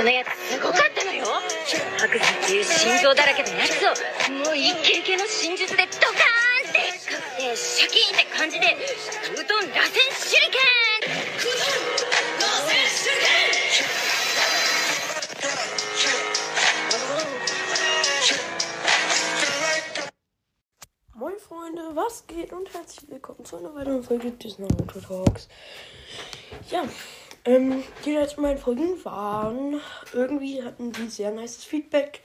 そのやつすごかったのよ白山っていう心臓だらけのやつをもうイケイケの真術でドカーンってかくてシャキーンって感じでうどん螺旋手裏剣 Moin Freunde, was geht und herzlich willkommen zu einer weiteren Folge des Naruto Talks. Ja, ähm, die letzten beiden Folgen waren irgendwie hatten die sehr nices Feedback,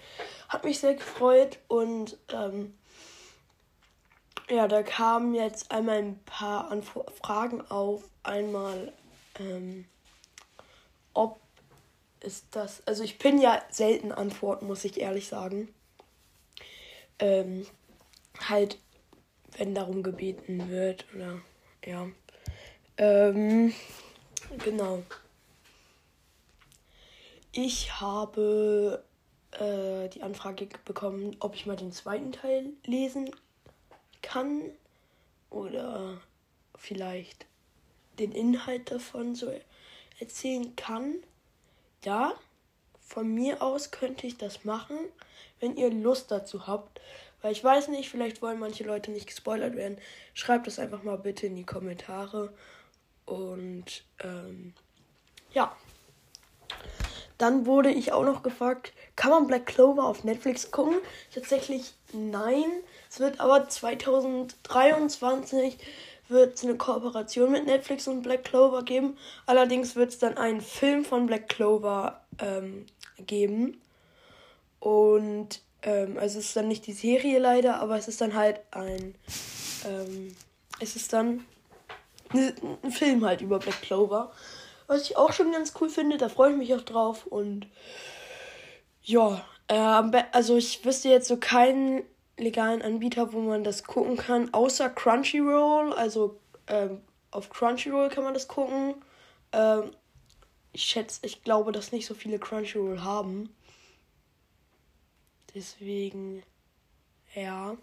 hat mich sehr gefreut und ähm, ja, da kamen jetzt einmal ein paar Anf Fragen auf. Einmal, ähm, ob ist das, also ich bin ja selten antworten, muss ich ehrlich sagen. Ähm, halt, wenn darum gebeten wird oder ja. Ähm, genau. Ich habe äh, die Anfrage bekommen, ob ich mal den zweiten Teil lesen kann oder vielleicht den Inhalt davon so erzählen kann. Ja, von mir aus könnte ich das machen, wenn ihr Lust dazu habt. Weil ich weiß nicht, vielleicht wollen manche Leute nicht gespoilert werden. Schreibt das einfach mal bitte in die Kommentare. Und ähm, ja. Dann wurde ich auch noch gefragt, kann man Black Clover auf Netflix gucken? Tatsächlich nein. Es wird aber 2023 wird es eine Kooperation mit Netflix und Black Clover geben. Allerdings wird es dann einen Film von Black Clover ähm, geben. Und ähm, also es ist dann nicht die Serie leider, aber es ist dann halt ein. Ähm, es ist dann ein Film halt über Black Clover. Was ich auch schon ganz cool finde, da freue ich mich auch drauf. Und ja, äh, also ich wüsste jetzt so keinen legalen Anbieter, wo man das gucken kann, außer Crunchyroll. Also ähm, auf Crunchyroll kann man das gucken. Ähm, ich schätze, ich glaube, dass nicht so viele Crunchyroll haben. Deswegen, ja.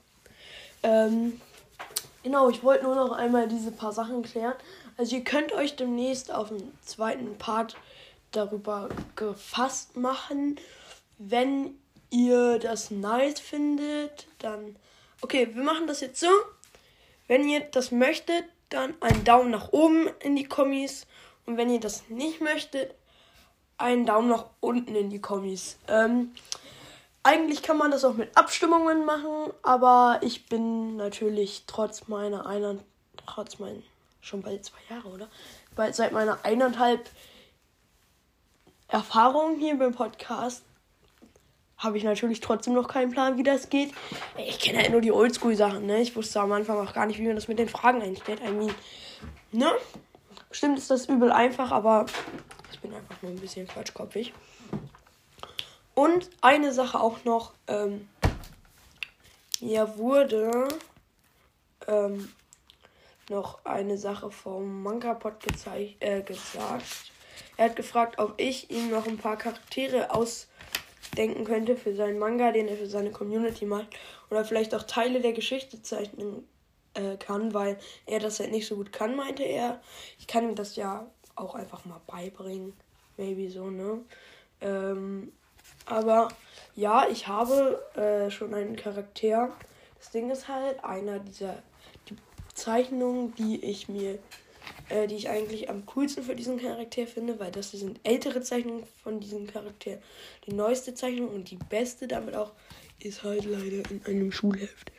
Ähm, genau, ich wollte nur noch einmal diese paar Sachen klären. Also ihr könnt euch demnächst auf den zweiten Part darüber gefasst machen. Wenn ihr das nice findet, dann... Okay, wir machen das jetzt so. Wenn ihr das möchtet, dann einen Daumen nach oben in die Kommis. Und wenn ihr das nicht möchtet, einen Daumen nach unten in die Kommis. Ähm, eigentlich kann man das auch mit Abstimmungen machen, aber ich bin natürlich trotz meiner einer, trotz meinen, schon bald zwei Jahre, oder? Bald seit meiner eineinhalb Erfahrung hier beim Podcast habe ich natürlich trotzdem noch keinen Plan, wie das geht. Ich kenne halt nur die Oldschool-Sachen, ne? Ich wusste am Anfang auch gar nicht, wie man das mit den Fragen einstellt. I mean, ne? Bestimmt ist das übel einfach, aber ich bin einfach nur ein bisschen quatschkopfig. Und eine Sache auch noch, ähm, mir wurde ähm, noch eine Sache vom Manga-Pod äh, gesagt. Er hat gefragt, ob ich ihm noch ein paar Charaktere ausdenken könnte für seinen Manga, den er für seine Community macht. Oder vielleicht auch Teile der Geschichte zeichnen äh, kann, weil er das halt nicht so gut kann, meinte er. Ich kann ihm das ja auch einfach mal beibringen. Maybe so, ne? Ähm, aber ja, ich habe äh, schon einen Charakter. Das Ding ist halt, einer dieser die Zeichnungen, die ich mir, äh, die ich eigentlich am coolsten für diesen Charakter finde, weil das sind ältere Zeichnungen von diesem Charakter. Die neueste Zeichnung und die beste damit auch ist halt leider in einem Schulheft.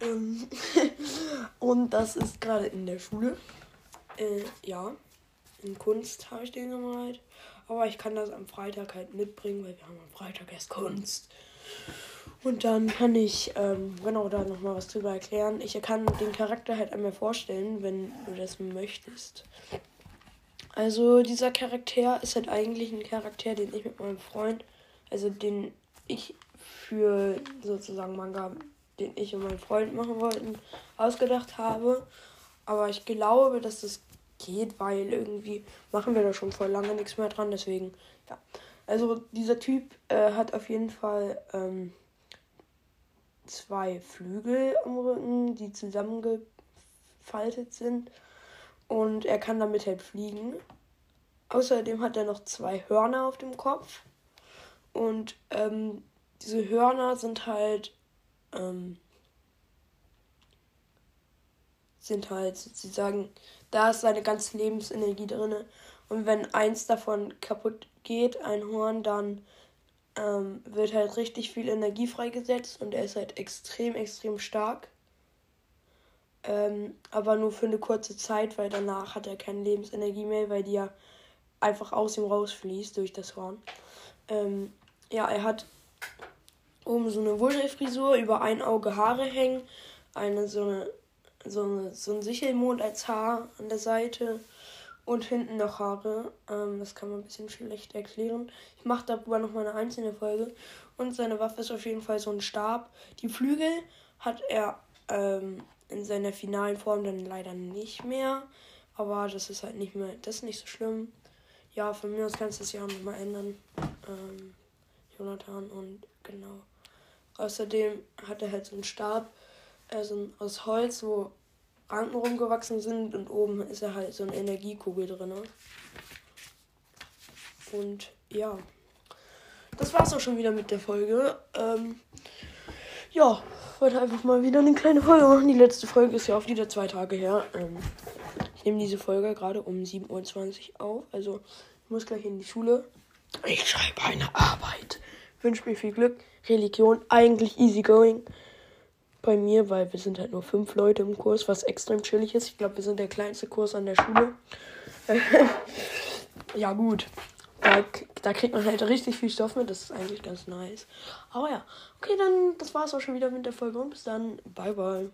Ähm und das ist gerade in der Schule. Äh, ja, in Kunst habe ich den gemalt. Aber ich kann das am Freitag halt mitbringen, weil wir haben am Freitag erst Kunst. Und dann kann ich ähm, genau da nochmal was drüber erklären. Ich kann den Charakter halt einmal vorstellen, wenn du das möchtest. Also dieser Charakter ist halt eigentlich ein Charakter, den ich mit meinem Freund, also den ich für sozusagen Manga, den ich und mein Freund machen wollten, ausgedacht habe. Aber ich glaube, dass das geht, weil irgendwie machen wir da schon voll lange nichts mehr dran. Deswegen, ja. Also dieser Typ äh, hat auf jeden Fall ähm, zwei Flügel am Rücken, die zusammengefaltet sind. Und er kann damit halt fliegen. Außerdem hat er noch zwei Hörner auf dem Kopf. Und ähm, diese Hörner sind halt, ähm, sind halt sozusagen, da ist seine ganze Lebensenergie drin. Und wenn eins davon kaputt geht, ein Horn, dann ähm, wird halt richtig viel Energie freigesetzt und er ist halt extrem, extrem stark. Ähm, aber nur für eine kurze Zeit, weil danach hat er keine Lebensenergie mehr, weil die ja einfach aus ihm rausfließt durch das Horn. Ähm, ja, er hat oben so eine Wuschelfrisur, über ein Auge Haare hängen, eine so eine so, so ein Sichelmond als Haar an der Seite und hinten noch Haare. Ähm, das kann man ein bisschen schlecht erklären. Ich mache darüber noch mal eine einzelne Folge. Und seine Waffe ist auf jeden Fall so ein Stab. Die Flügel hat er ähm, in seiner finalen Form dann leider nicht mehr. Aber das ist halt nicht mehr, das ist nicht so schlimm. Ja, von mir aus kannst du das ja nochmal ändern. Ähm, Jonathan und genau. Außerdem hat er halt so einen Stab also aus Holz, wo Ranken rumgewachsen sind und oben ist er halt so eine Energiekugel drin. Und ja, das war's auch schon wieder mit der Folge. Ähm, ja, wollte einfach mal wieder eine kleine Folge machen. Die letzte Folge ist ja auch wieder zwei Tage her. Ähm, ich nehme diese Folge gerade um 7.20 Uhr auf. Also ich muss gleich in die Schule. Ich schreibe eine Arbeit. Wünsche mir viel Glück. Religion, eigentlich easy going bei mir, weil wir sind halt nur fünf Leute im Kurs, was extrem chillig ist. Ich glaube, wir sind der kleinste Kurs an der Schule. ja, gut. Da, da kriegt man halt richtig viel Stoff mit. Das ist eigentlich ganz nice. Aber ja, okay, dann das war's auch schon wieder mit der Folge. Und bis dann. Bye, bye.